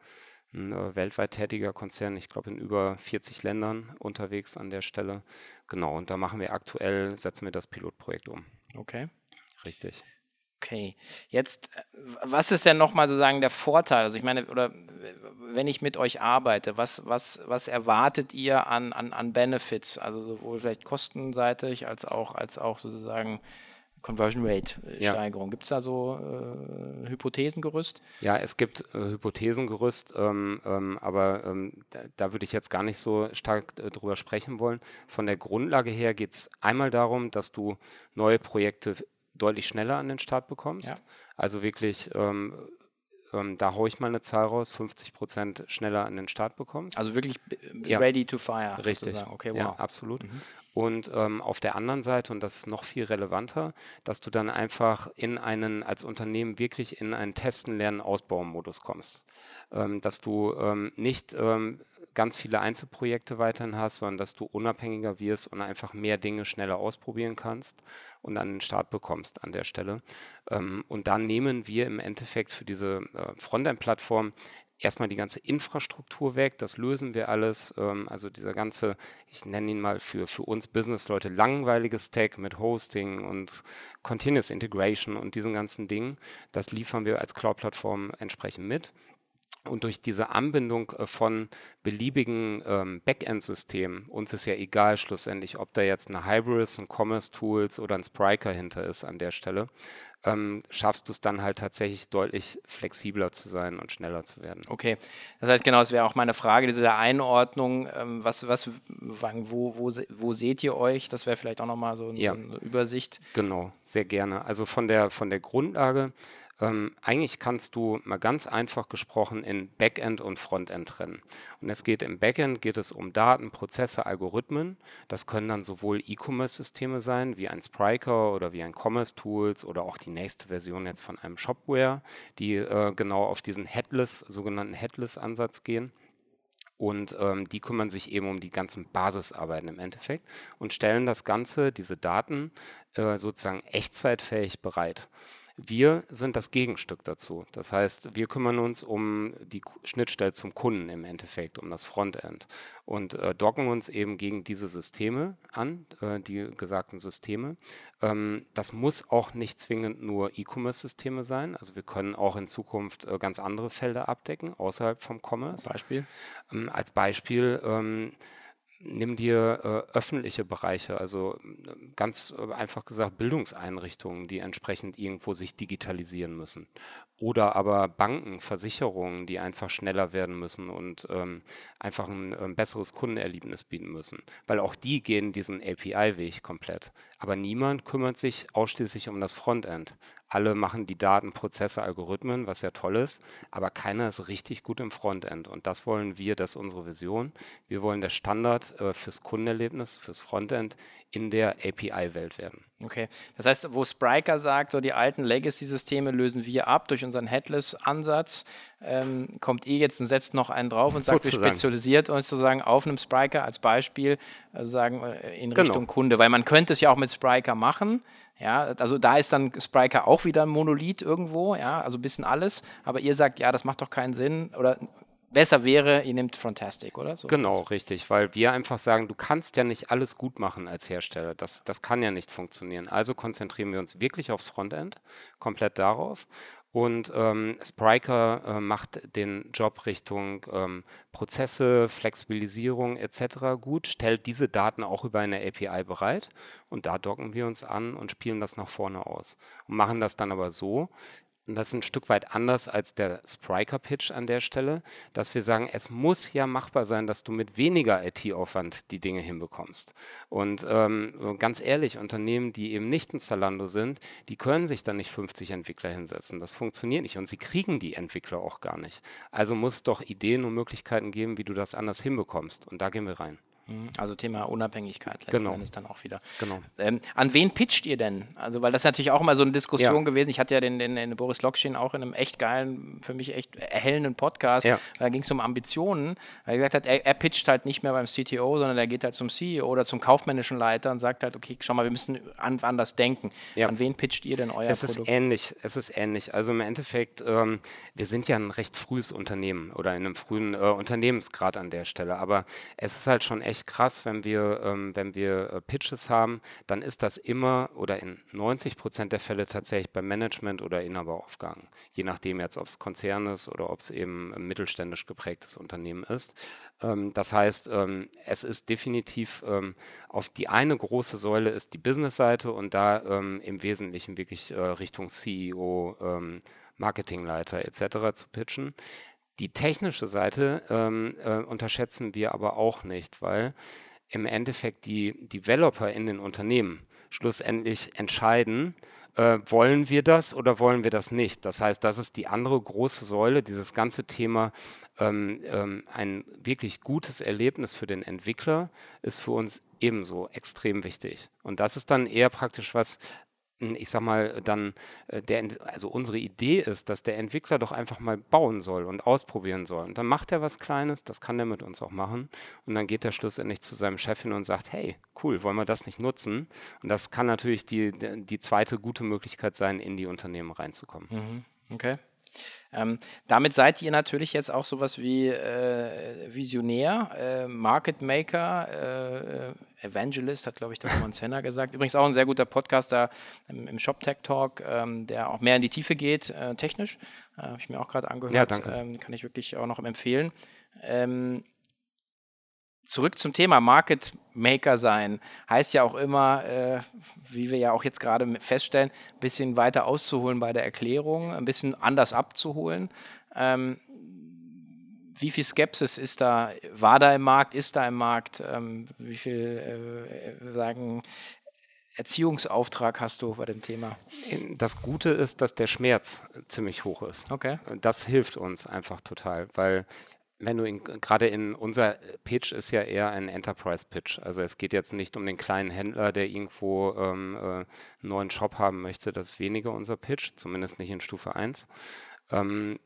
ein äh, weltweit tätiger Konzern, ich glaube in über 40 Ländern unterwegs an der Stelle. Genau, und da machen wir aktuell, setzen wir das Pilotprojekt um. Okay. Richtig. Okay, jetzt, äh, was ist denn nochmal sozusagen der Vorteil? Also ich meine, oder wenn ich mit euch arbeite, was, was, was erwartet ihr an, an, an Benefits? Also sowohl vielleicht kostenseitig als auch, als auch sozusagen Conversion Rate äh, ja. Steigerung. Gibt es da so äh, Hypothesengerüst? Ja, es gibt äh, Hypothesengerüst, ähm, ähm, aber ähm, da, da, würde ich jetzt gar nicht so stark äh, drüber sprechen wollen. Von der Grundlage her geht es einmal darum, dass du neue Projekte deutlich schneller an den Start bekommst. Ja. Also wirklich, ähm, ähm, da haue ich mal eine Zahl raus, 50 Prozent schneller an den Start bekommst. Also wirklich ja. ready to fire. Richtig. Okay, wow. Ja, absolut. Mhm. Und ähm, auf der anderen Seite, und das ist noch viel relevanter, dass du dann einfach in einen, als Unternehmen wirklich in einen Testen, Lernen, Ausbauen-Modus kommst. Ähm, dass du ähm, nicht ähm, ganz viele Einzelprojekte weiterhin hast, sondern dass du unabhängiger wirst und einfach mehr Dinge schneller ausprobieren kannst und dann den Start bekommst an der Stelle. Ähm, und dann nehmen wir im Endeffekt für diese äh, Frontend-Plattform erstmal die ganze Infrastruktur weg, das lösen wir alles. Ähm, also dieser ganze, ich nenne ihn mal für, für uns Business-Leute, langweilige Stack mit Hosting und Continuous Integration und diesen ganzen Dingen, das liefern wir als Cloud-Plattform entsprechend mit. Und durch diese Anbindung äh, von beliebigen ähm, Backend-Systemen, uns ist ja egal schlussendlich, ob da jetzt eine Hybris, ein Commerce Tools oder ein Spryker hinter ist an der Stelle, ähm, schaffst du es dann halt tatsächlich deutlich flexibler zu sein und schneller zu werden. Okay, das heißt genau, das wäre auch meine Frage, diese Einordnung, ähm, was, was, wo, wo, wo seht ihr euch? Das wäre vielleicht auch nochmal so, ja. so eine Übersicht. Genau, sehr gerne. Also von der, von der Grundlage ähm, eigentlich kannst du mal ganz einfach gesprochen in Backend und Frontend trennen. Und es geht im Backend geht es um Daten, Prozesse, Algorithmen. Das können dann sowohl E-Commerce-Systeme sein, wie ein Spryker oder wie ein Commerce Tools oder auch die nächste Version jetzt von einem Shopware, die äh, genau auf diesen Headless, sogenannten Headless-Ansatz gehen. Und ähm, die kümmern sich eben um die ganzen Basisarbeiten im Endeffekt und stellen das Ganze, diese Daten, äh, sozusagen echtzeitfähig bereit. Wir sind das Gegenstück dazu. Das heißt, wir kümmern uns um die Schnittstelle zum Kunden im Endeffekt, um das Frontend und äh, docken uns eben gegen diese Systeme an, äh, die gesagten Systeme. Ähm, das muss auch nicht zwingend nur E-Commerce-Systeme sein. Also wir können auch in Zukunft äh, ganz andere Felder abdecken, außerhalb vom Commerce. Beispiel? Ähm, als Beispiel ähm, nimm dir äh, öffentliche Bereiche, also ganz äh, einfach gesagt Bildungseinrichtungen, die entsprechend irgendwo sich digitalisieren müssen. Oder aber Banken, Versicherungen, die einfach schneller werden müssen und ähm, einfach ein, ein, besseres Kundenerlebnis bieten müssen. Weil auch die gehen diesen API-Weg komplett. Aber niemand kümmert sich ausschließlich um das Frontend. Alle machen die Daten, Prozesse, Algorithmen, was ja toll ist, aber keiner ist richtig gut im Frontend. Und das wollen wir, das ist unsere Vision. Wir wollen der Standard äh, fürs Kundenerlebnis, fürs Frontend in der API-Welt werden. Okay, das heißt, wo Spryker sagt, so die alten Legacy-Systeme lösen wir ab durch unseren Headless-Ansatz, ähm, kommt ihr jetzt und setzt noch einen drauf und sagt, Sozusagen. wir spezialisiert uns sozusagen auf einem Spryker als Beispiel also sagen, äh, in genau. Richtung Kunde, weil man könnte es ja auch mit Spryker machen, ja, also da ist dann Spryker auch wieder ein Monolith irgendwo, ja, also ein bisschen alles, aber ihr sagt, ja, das macht doch keinen Sinn oder besser wäre, ihr nehmt Frontastic, oder? So genau, richtig, weil wir einfach sagen, du kannst ja nicht alles gut machen als Hersteller. Das, das kann ja nicht funktionieren. Also konzentrieren wir uns wirklich aufs Frontend, komplett darauf. Und ähm, Spryker äh, macht den Job Richtung ähm, Prozesse, Flexibilisierung etc. gut, stellt diese Daten auch über eine API bereit und da docken wir uns an und spielen das nach vorne aus und machen das dann aber so, und das ist ein Stück weit anders als der Spriker-Pitch an der Stelle, dass wir sagen, es muss ja machbar sein, dass du mit weniger IT-Aufwand die Dinge hinbekommst. Und ähm, ganz ehrlich, Unternehmen, die eben nicht ein Zalando sind, die können sich dann nicht 50 Entwickler hinsetzen. Das funktioniert nicht und sie kriegen die Entwickler auch gar nicht. Also muss es doch Ideen und Möglichkeiten geben, wie du das anders hinbekommst. Und da gehen wir rein. Mhm. Also Thema Unabhängigkeit letzten genau. Endes dann auch wieder. Genau. Ähm, an wen pitcht ihr denn? Also, weil das ist natürlich auch immer so eine Diskussion ja. gewesen. Ich hatte ja den, den, den Boris Lokschin auch in einem echt geilen, für mich echt erhellenden Podcast. Ja. Da ging es um Ambitionen. Weil er gesagt hat, er, er, pitcht halt nicht mehr beim CTO, sondern er geht halt zum CEO oder zum kaufmännischen Leiter und sagt halt, okay, schau mal, wir müssen an, anders denken. Ja. An wen pitcht ihr denn euer es Produkt? Es ist ähnlich. Es ist ähnlich. Also im Endeffekt, ähm, wir sind ja ein recht frühes Unternehmen oder in einem frühen äh, Unternehmensgrad an der Stelle. Aber es ist halt schon echt krass, wenn wir wir, ähm, wenn wir äh, Pitches haben, dann ist das immer oder in 90 Prozent der Fälle tatsächlich beim Management oder Inhaberaufgang. Je nachdem jetzt, ob es Konzern ist oder ob es eben ein mittelständisch geprägtes Unternehmen ist. Ähm, das heißt, ähm, es ist definitiv ähm, auf die eine große Säule ist die Business-Seite und da ähm, im Wesentlichen wirklich äh, Richtung CEO, ähm, Marketingleiter etc. zu pitchen. Die technische Seite ähm, äh, unterschätzen wir aber auch nicht, weil im Endeffekt die Developer in den Unternehmen schlussendlich entscheiden, äh, wollen wir das oder wollen wir das nicht. Das heißt, das ist die andere große Säule, dieses ganze Thema, ähm, ähm, ein wirklich gutes Erlebnis für den Entwickler ist für uns ebenso extrem wichtig. Und das ist dann eher praktisch was, ich sag mal, dann, äh, der, also unsere Idee ist, dass der Entwickler doch einfach mal bauen soll und ausprobieren soll. Und dann macht er was Kleines, das kann er mit uns auch machen. Und dann geht er schlussendlich zu seinem Chef hin und sagt, hey, cool, wollen wir das nicht nutzen? Und das kann natürlich die, die zweite gute Möglichkeit sein, in die Unternehmen reinzukommen. Mhm. Okay. Ähm, damit seid ihr natürlich jetzt auch sowas wie äh, Visionär, äh, Market Maker, äh, Evangelist, hat glaube ich der [LAUGHS] Roman Senna gesagt. Übrigens auch ein sehr guter Podcaster im, im Shop Tech Talk, ähm, der auch mehr in die Tiefe geht, äh, technisch. Äh, Habe ich mir auch gerade angehört. Ja, danke. Ähm, kann ich wirklich auch noch empfehlen. Ähm, zurück zum Thema Market Maker sein. Heißt ja auch immer, äh, wie wir ja auch jetzt gerade feststellen, ein bisschen weiter auszuholen bei der Erklärung, ein bisschen anders abzuholen. Ähm, wie viel Skepsis ist da, war da im Markt, ist da im Markt? Ähm, wie viel äh, sagen Erziehungsauftrag hast du bei dem Thema? Das Gute ist, dass der Schmerz ziemlich hoch ist. Okay. Das hilft uns einfach total, weil wenn du gerade in unser Pitch ist ja eher ein Enterprise Pitch. Also es geht jetzt nicht um den kleinen Händler, der irgendwo ähm, äh, einen neuen Shop haben möchte. Das ist weniger unser Pitch, zumindest nicht in Stufe 1, ähm,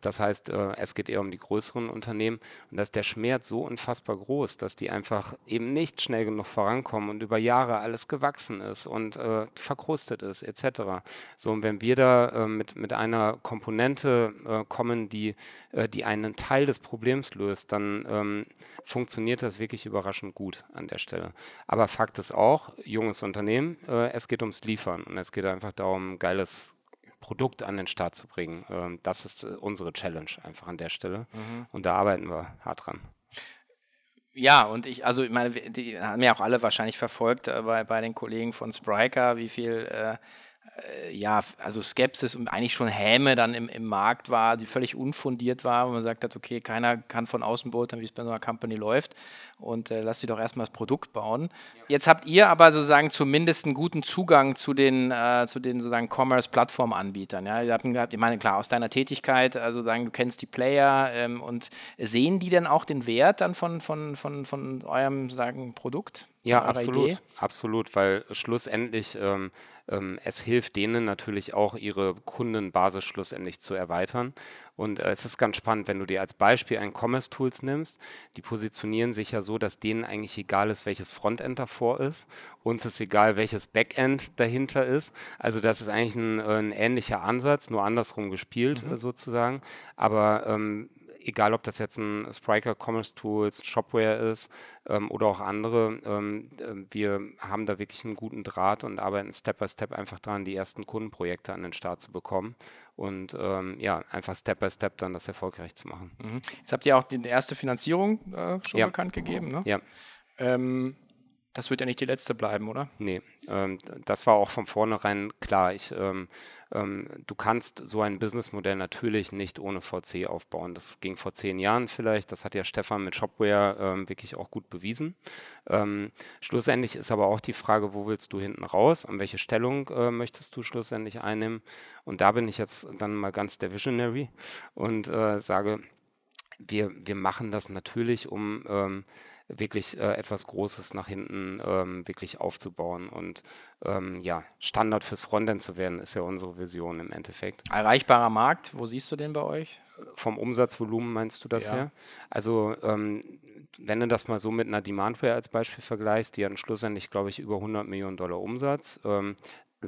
das heißt, äh, es geht eher um die größeren Unternehmen und da ist der Schmerz so unfassbar groß, dass die einfach eben nicht schnell genug vorankommen und über Jahre alles gewachsen ist und äh, verkrustet ist etc. So, und wenn wir da äh, mit, mit einer Komponente äh, kommen, die, äh, die einen Teil des Problems löst, dann ähm, funktioniert das wirklich überraschend gut an der Stelle. Aber Fakt ist auch, junges Unternehmen, äh, es geht ums Liefern und es geht einfach darum, geiles Produkt an den Start zu bringen. Ähm, das ist äh, unsere Challenge einfach an der Stelle. Mhm. Und da arbeiten wir hart dran. Ja, und ich, also ich meine, die haben ja auch alle wahrscheinlich verfolgt äh, bei, bei den Kollegen von Spriker, wie viel äh, äh, ja, also Skepsis und eigentlich schon Häme dann im, im Markt war, die völlig unfundiert war, wo man sagt hat, okay, keiner kann von außen beurteilen, wie es bei so einer Company läuft und äh, lass sie doch erstmal das Produkt bauen. Ja. Jetzt habt ihr aber sozusagen zumindest einen guten Zugang zu den, äh, zu den sozusagen Commerce-Plattform-Anbietern. Ja? Ihr habt gehabt, ich meine, klar, aus deiner Tätigkeit, also sagen, du kennst die Player ähm, und sehen die denn auch den Wert dann von, von, von, von eurem sagen, Produkt? Ja, absolut, Idee? absolut, weil schlussendlich ähm, ähm, es hilft denen natürlich auch, ihre Kundenbasis schlussendlich zu erweitern. Und äh, es ist ganz spannend, wenn du dir als Beispiel ein Commerce Tools nimmst, die positionieren sich ja so, dass denen eigentlich egal ist, welches Frontend davor ist. Uns ist egal, welches Backend dahinter ist. Also das ist eigentlich ein, äh, ein ähnlicher Ansatz, nur andersrum gespielt mhm. äh, sozusagen. Aber ähm, egal ob das jetzt ein Spriker Commerce Tools, Shopware ist ähm, oder auch andere, ähm, äh, wir haben da wirklich einen guten Draht und arbeiten Step by Step einfach dran, die ersten Kundenprojekte an den Start zu bekommen und ähm, ja, einfach Step by Step dann das erfolgreich zu machen. Mhm. Jetzt habt ihr auch die erste Finanzierung äh, schon ja. bekannt gegeben, ne? Ja. Ähm, Das wird ja nicht die letzte bleiben, oder? Nee, ähm, das war auch von vornherein klar. Ich, ähm, ähm, du kannst so ein Businessmodell natürlich nicht ohne VC aufbauen. Das ging vor zehn Jahren vielleicht. Das hat ja Stefan mit Shopware ähm, wirklich auch gut bewiesen. Ähm, schlussendlich ist aber auch die Frage, wo willst du hinten raus? An welche Stellung äh, möchtest du schlussendlich einnehmen? Und da bin ich jetzt dann mal ganz der Visionary und äh, sage, wir, wir machen das natürlich, um ähm, wirklich äh, etwas Großes nach hinten ähm, wirklich aufzubauen und ähm, ja, Standard fürs Frontend zu werden, ist ja unsere Vision im Endeffekt. Erreichbarer Markt, wo siehst du den bei euch? Vom Umsatzvolumen meinst du das ja. her? Also ähm, wenn du das mal so mit einer Demandware als Beispiel vergleichst, die hat schlussendlich, glaube ich, über 100 Millionen Dollar Umsatz. Ähm,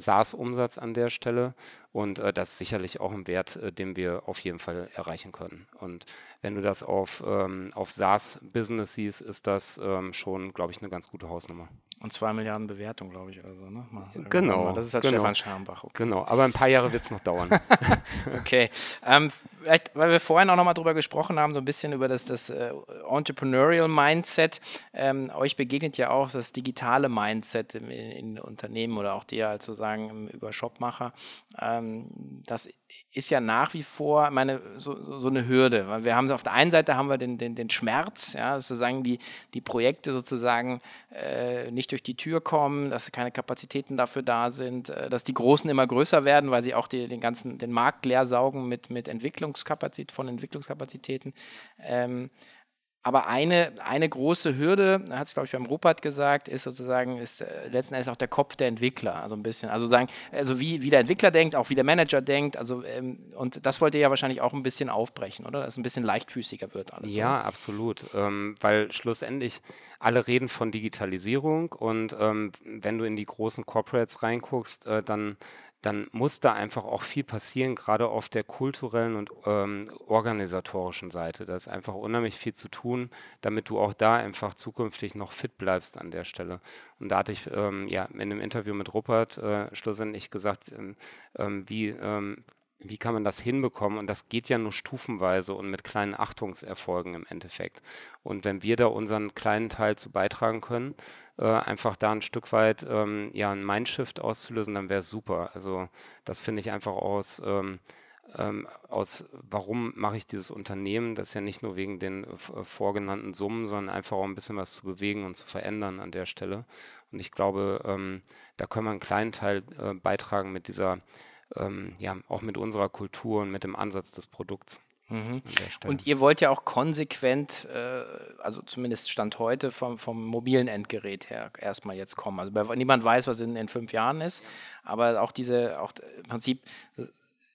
SaaS-Umsatz an der Stelle und äh, das ist sicherlich auch ein Wert, äh, den wir auf jeden Fall erreichen können. Und wenn du das auf, ähm, auf SaaS-Business siehst, ist das ähm, schon, glaube ich, eine ganz gute Hausnummer. Und zwei Milliarden Bewertung, glaube ich. Also, ne? Mal, genau. Das ist halt genau. Stefan Scharmbach. Okay. Genau, aber ein paar Jahre wird es noch dauern. [LAUGHS] okay. Ähm, vielleicht, weil wir vorhin auch nochmal drüber gesprochen haben, so ein bisschen über das, das äh, Entrepreneurial Mindset. Ähm, euch begegnet ja auch das digitale Mindset in, in Unternehmen oder auch dir als sozusagen über Shopmacher. Ähm, das ist ja nach wie vor meine, so, so, so, eine Hürde. Weil wir haben auf der einen Seite haben wir den, den, den Schmerz, ja, sozusagen die, die Projekte sozusagen äh, nicht durch die Tür kommen, dass keine Kapazitäten dafür da sind, äh, dass die Großen immer größer werden, weil sie auch die, den ganzen den Markt leer saugen mit, mit Entwicklungskapazität, von Entwicklungskapazitäten. Ähm, aber eine, eine große Hürde, hat es, glaube ich, beim Rupert gesagt, ist sozusagen, ist äh, letzten Endes auch der Kopf der Entwickler. Also ein bisschen. Also sagen, also wie, wie der Entwickler denkt, auch wie der Manager denkt. Also, ähm, und das wollt ihr ja wahrscheinlich auch ein bisschen aufbrechen, oder? Dass es ein bisschen leichtfüßiger wird alles. Ja, oder? absolut. Ähm, weil schlussendlich alle reden von Digitalisierung und ähm, wenn du in die großen Corporates reinguckst, äh, dann dann muss da einfach auch viel passieren, gerade auf der kulturellen und ähm, organisatorischen Seite. Da ist einfach unheimlich viel zu tun, damit du auch da einfach zukünftig noch fit bleibst an der Stelle. Und da hatte ich ähm, ja in einem Interview mit Rupert äh, schlussendlich gesagt, ähm, ähm wie ähm, wie kann man das hinbekommen? Und das geht ja nur stufenweise und mit kleinen Achtungserfolgen im Endeffekt. Und wenn wir da unseren kleinen Teil zu beitragen können, äh, einfach da ein Stück weit ähm, ja, ein Mindshift auszulösen, dann wäre es super. Also das finde ich einfach aus, ähm, ähm, aus, warum mache ich dieses Unternehmen? Das ist ja nicht nur wegen den äh, vorgenannten Summen, sondern einfach auch ein bisschen was zu bewegen und zu verändern an der Stelle. Und ich glaube, ähm, da können wir einen kleinen Teil äh, beitragen mit dieser ähm, ja, auch mit unserer Kultur und mit dem Ansatz des Produkts. Mhm. Und ihr wollt ja auch konsequent, äh, also zumindest Stand heute, vom, vom mobilen Endgerät her erstmal jetzt kommen. Also niemand weiß, was in, in fünf Jahren ist, aber auch diese, auch im Prinzip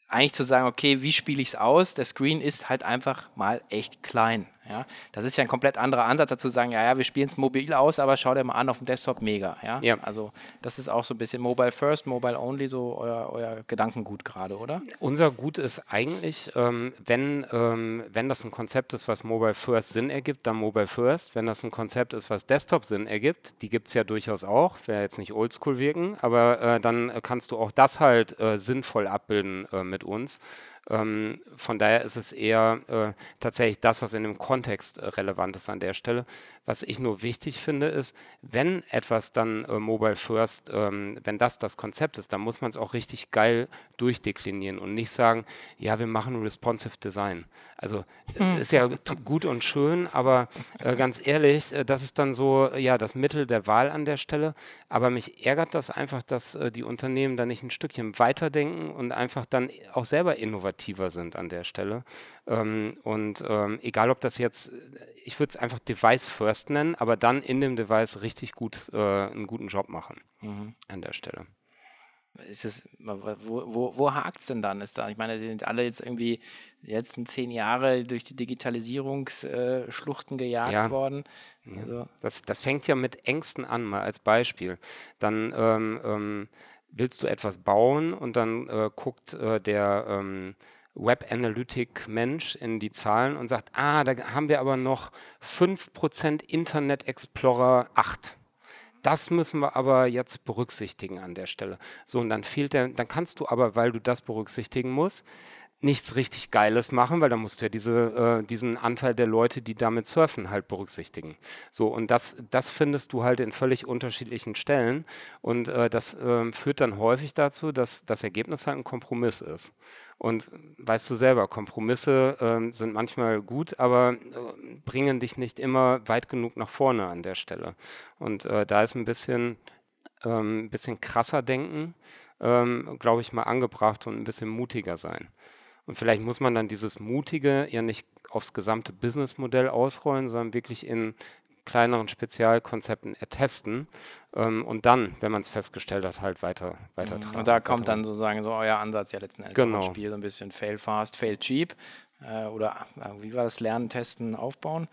eigentlich zu sagen, okay, wie spiele ich es aus? Der Screen ist halt einfach mal echt klein. Ja? Das ist ja ein komplett anderer Ansatz, dazu sagen, ja, ja, wir spielen es mobil aus, aber schau dir mal an auf dem Desktop mega. Ja? ja? Also das ist auch so ein bisschen Mobile First, Mobile Only, so euer, euer Gedankengut gerade, oder? Unser Gut ist eigentlich, ähm, wenn, ähm, wenn das ein Konzept ist, was Mobile First Sinn ergibt, dann Mobile First. Wenn das ein Konzept ist, was Desktop Sinn ergibt, die gibt es ja durchaus auch, wäre jetzt nicht oldschool wirken, aber äh, dann kannst du auch das halt äh, sinnvoll abbilden äh, mit uns. Ähm, von daher ist es eher äh, tatsächlich das, was in dem Kontext äh, relevant ist an der Stelle. Was ich nur wichtig finde, ist, wenn etwas dann äh, Mobile First, ähm, wenn das das Konzept ist, dann muss man es auch richtig geil durchdeklinieren und nicht sagen, ja, wir machen Responsive Design. Also mhm. ist ja gut und schön, aber äh, ganz ehrlich, äh, das ist dann so ja das Mittel der Wahl an der Stelle. Aber mich ärgert das einfach, dass äh, die Unternehmen da nicht ein Stückchen weiterdenken und einfach dann auch selber innovativ innovativer sind an der Stelle. Ähm, und ähm, egal, ob das jetzt, ich würde es einfach Device First nennen, aber dann in dem Device richtig gut äh, einen guten Job machen mhm. an der Stelle. Ist es, wo, wo, wo hakt es denn dann? Ist da, ich meine, die sind alle jetzt irgendwie die letzten zehn Jahre durch die Digitalisierungsschluchten gejagt ja. worden. Also. Das, das fängt ja mit Ängsten an, mal als Beispiel. Dann ähm, ähm, willst du etwas bauen und dann äh, guckt äh, der ähm, Web Analytic Mensch in die Zahlen und sagt, ah, da haben wir aber noch 5% Internet Explorer 8. Das müssen wir aber jetzt berücksichtigen an der Stelle. So, und dann fehlt der, dann kannst du aber, weil du das berücksichtigen musst, nichts richtig Geiles machen, weil da musst du ja diese, äh, diesen Anteil der Leute, die damit surfen, halt berücksichtigen. So, und das, das findest du halt in völlig unterschiedlichen Stellen. Und äh, das äh, führt dann häufig dazu, dass das Ergebnis halt ein Kompromiss ist. Und weißt du selber, Kompromisse äh, sind manchmal gut, aber äh, bringen dich nicht immer weit genug nach vorne an der Stelle. Und äh, da ist ein bisschen, ähm, bisschen krasser denken, ähm, glaube ich, mal angebracht und ein bisschen mutiger sein. Und vielleicht muss man dann dieses Mutige ja nicht aufs gesamte Businessmodell ausrollen, sondern wirklich in kleineren Spezialkonzepten ertesten ähm, und dann, wenn man es festgestellt hat, halt weiter, weiter tragen. Und da kommt dann sozusagen so euer Ansatz ja letzten Endes genau. ins Spiel, so ein bisschen fail fast, fail cheap äh, oder äh, wie war das, lernen, testen, aufbauen?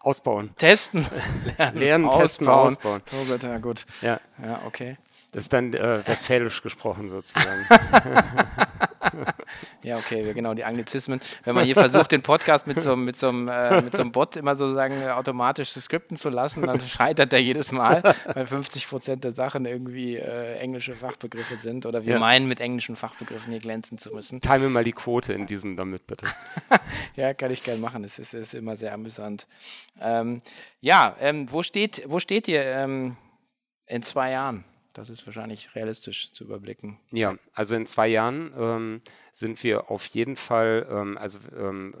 Ausbauen. Testen. [LAUGHS] Lernen, Lernen ausbauen. testen, ausbauen. Oh Gott, ja gut. Ja, ja okay. Das ist dann äh, westfälisch gesprochen sozusagen. [LAUGHS] ja, okay, genau, die Anglizismen. Wenn man hier versucht, den Podcast mit so, mit so, einem, äh, mit so einem Bot immer sozusagen äh, automatisch skripten zu lassen, dann [LAUGHS] scheitert er jedes Mal, weil 50 Prozent der Sachen irgendwie äh, englische Fachbegriffe sind oder wir ja. meinen, mit englischen Fachbegriffen hier glänzen zu müssen. Teile mir mal die Quote in diesem damit, bitte. [LAUGHS] ja, kann ich gerne machen. Es ist, ist, immer sehr amüsant. Ähm, ja, ähm, wo, steht, wo steht ihr ähm, in zwei Jahren? Das ist wahrscheinlich realistisch zu überblicken. Ja, also in zwei Jahren ähm, sind wir auf jeden Fall ähm, also, ähm,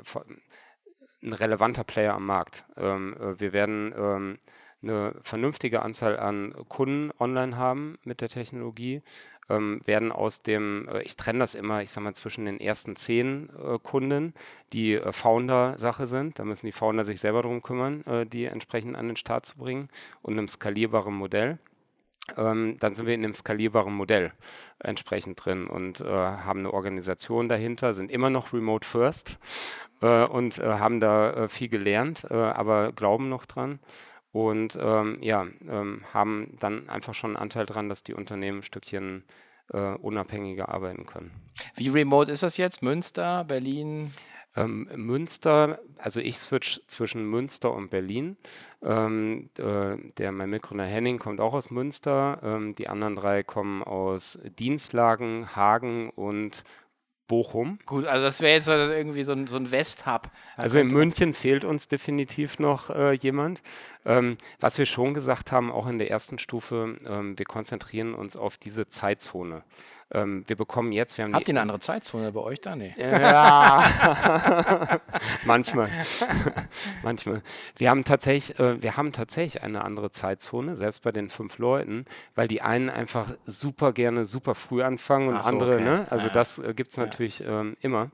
ein relevanter Player am Markt. Ähm, äh, wir werden ähm, eine vernünftige Anzahl an Kunden online haben mit der Technologie, ähm, werden aus dem, äh, ich trenne das immer, ich sage mal, zwischen den ersten zehn äh, Kunden, die äh, Founder-Sache sind, da müssen die Founder sich selber darum kümmern, äh, die entsprechend an den Start zu bringen und einem skalierbaren Modell ähm, dann sind wir in einem skalierbaren Modell entsprechend drin und äh, haben eine Organisation dahinter, sind immer noch remote first äh, und äh, haben da äh, viel gelernt, äh, aber glauben noch dran und ähm, ja, ähm, haben dann einfach schon einen Anteil dran, dass die Unternehmen ein Stückchen äh, unabhängiger arbeiten können. Wie remote ist das jetzt? Münster, Berlin? Ähm, Münster, also ich switch zwischen Münster und Berlin. Ähm, äh, der, mein Mitgründer Henning kommt auch aus Münster. Ähm, die anderen drei kommen aus Dienstlagen, Hagen und Bochum. Gut, also das wäre jetzt irgendwie so ein, so ein West-Hub. Also in München fehlt uns definitiv noch äh, jemand. Ähm, was wir schon gesagt haben, auch in der ersten Stufe, ähm, wir konzentrieren uns auf diese Zeitzone. Ähm, wir bekommen jetzt, wir haben Habt ihr eine andere Zeitzone bei euch da? Nee. Ja, [LAUGHS] manchmal. [LAUGHS] manchmal. Wir haben, tatsächlich, äh, wir haben tatsächlich eine andere Zeitzone, selbst bei den fünf Leuten, weil die einen einfach super gerne super früh anfangen und so, andere, okay. ne? Also ja. das äh, gibt es natürlich ja. ähm, immer.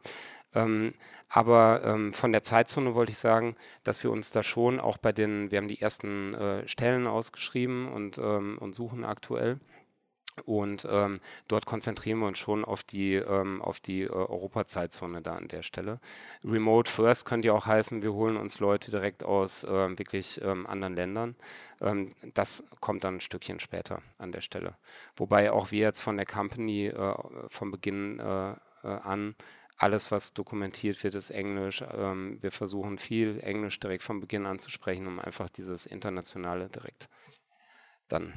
Ähm, aber ähm, von der Zeitzone wollte ich sagen, dass wir uns da schon auch bei den, wir haben die ersten äh, Stellen ausgeschrieben und, ähm, und suchen aktuell. Und ähm, dort konzentrieren wir uns schon auf die, ähm, auf die äh, Europa-Zeitzone da an der Stelle. Remote First könnte ja auch heißen, wir holen uns Leute direkt aus äh, wirklich ähm, anderen Ländern. Ähm, das kommt dann ein Stückchen später an der Stelle. Wobei auch wir jetzt von der Company äh, von Beginn äh, äh, an alles, was dokumentiert wird, ist Englisch. Ähm, wir versuchen viel Englisch direkt von Beginn an zu sprechen, um einfach dieses Internationale direkt dann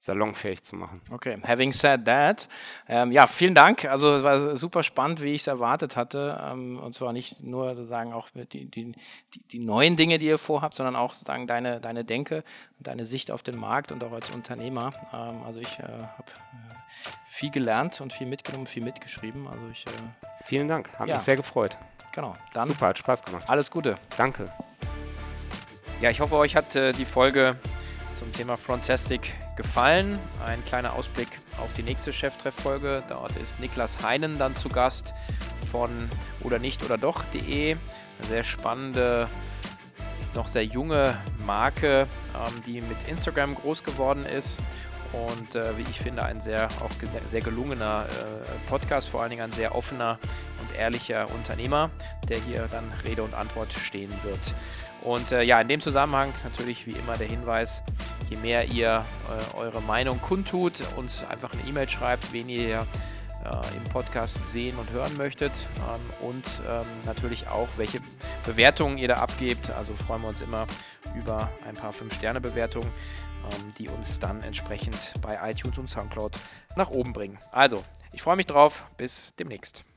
salonfähig zu machen. Okay, having said that, ähm, ja, vielen Dank. Also es war super spannend, wie ich es erwartet hatte. Ähm, und zwar nicht nur sozusagen auch die, die, die, neuen Dinge, die ihr vorhabt, sondern auch sozusagen deine, deine Denke und deine Sicht auf den Markt und auch als Unternehmer. Ähm, also ich äh, habe äh, viel gelernt und viel mitgenommen, viel mitgeschrieben. Also ich, äh, Vielen Dank, hat ja. mich sehr gefreut. Genau, dann. Super, hat Spaß gemacht. Alles Gute. Danke. Ja, ich hoffe, euch hat äh, die Folge zum Thema Frontastic gefallen. Ein kleiner Ausblick auf die nächste Cheftreff-Folge. Dort ist Niklas Heinen dann zu Gast von oder nicht oder doch.de. Eine sehr spannende, noch sehr junge Marke, ähm, die mit Instagram groß geworden ist und äh, wie ich finde ein sehr auch sehr gelungener äh, Podcast, vor allen Dingen ein sehr offener und ehrlicher Unternehmer, der hier dann Rede und Antwort stehen wird. Und äh, ja, in dem Zusammenhang natürlich wie immer der Hinweis, je mehr ihr äh, eure Meinung kundtut, uns einfach eine E-Mail schreibt, wen ihr äh, im Podcast sehen und hören möchtet ähm, und ähm, natürlich auch, welche Bewertungen ihr da abgebt. Also freuen wir uns immer über ein paar 5-Sterne-Bewertungen, ähm, die uns dann entsprechend bei iTunes und Soundcloud nach oben bringen. Also, ich freue mich drauf. Bis demnächst.